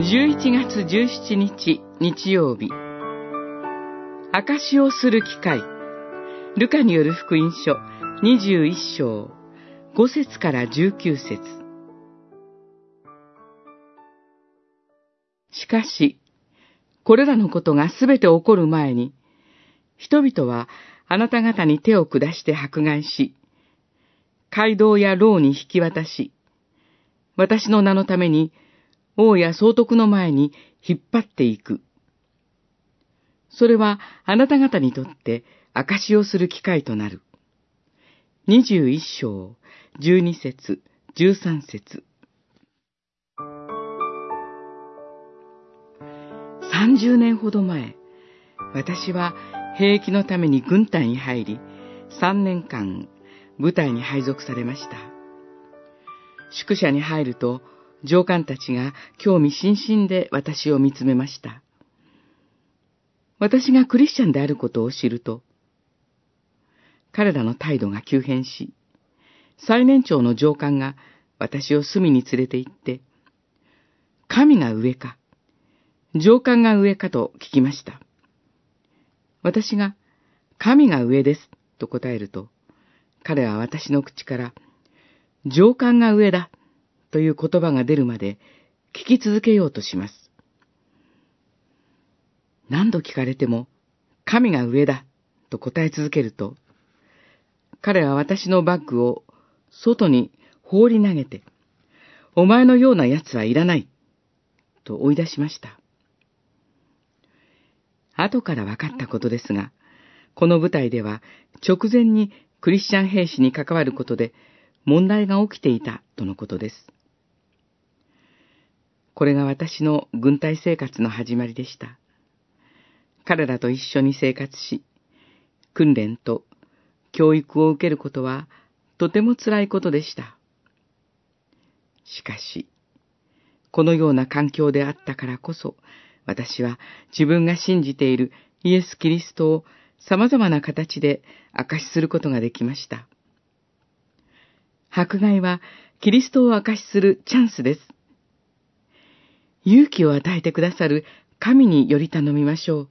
11月17日日曜日。証しをする機会。ルカによる福音書。21章。5節から19節。しかし、これらのことがすべて起こる前に、人々はあなた方に手を下して迫害し、街道や牢に引き渡し、私の名のために王や総督の前に引っ張っていく。それはあなた方にとって証をする機会となる。二十一章、十二節、十三節。三十年ほど前、私は兵役のために軍隊に入り、三年間部隊に配属されました。宿舎に入ると、上官たちが興味津々で私を見つめました。私がクリスチャンであることを知ると、彼らの態度が急変し、最年長の上官が私を隅に連れて行って、神が上か、上官が上かと聞きました。私が、神が上です、と答えると、彼は私の口から、上官が上だ、という言葉が出るまで聞き続けようとします。何度聞かれても、神が上だ、と答え続けると、彼は私のバッグを外に放り投げて、お前のような奴はいらない、と追い出しました。後から分かったことですが、この舞台では直前にクリスチャン兵士に関わることで問題が起きていたとのことです。これが私の軍隊生活の始まりでした。彼らと一緒に生活し、訓練と教育を受けることはとても辛いことでした。しかし、このような環境であったからこそ、私は自分が信じているイエス・キリストを様々な形で証しすることができました。迫害はキリストを証しするチャンスです。勇気を与えてくださる神により頼みましょう。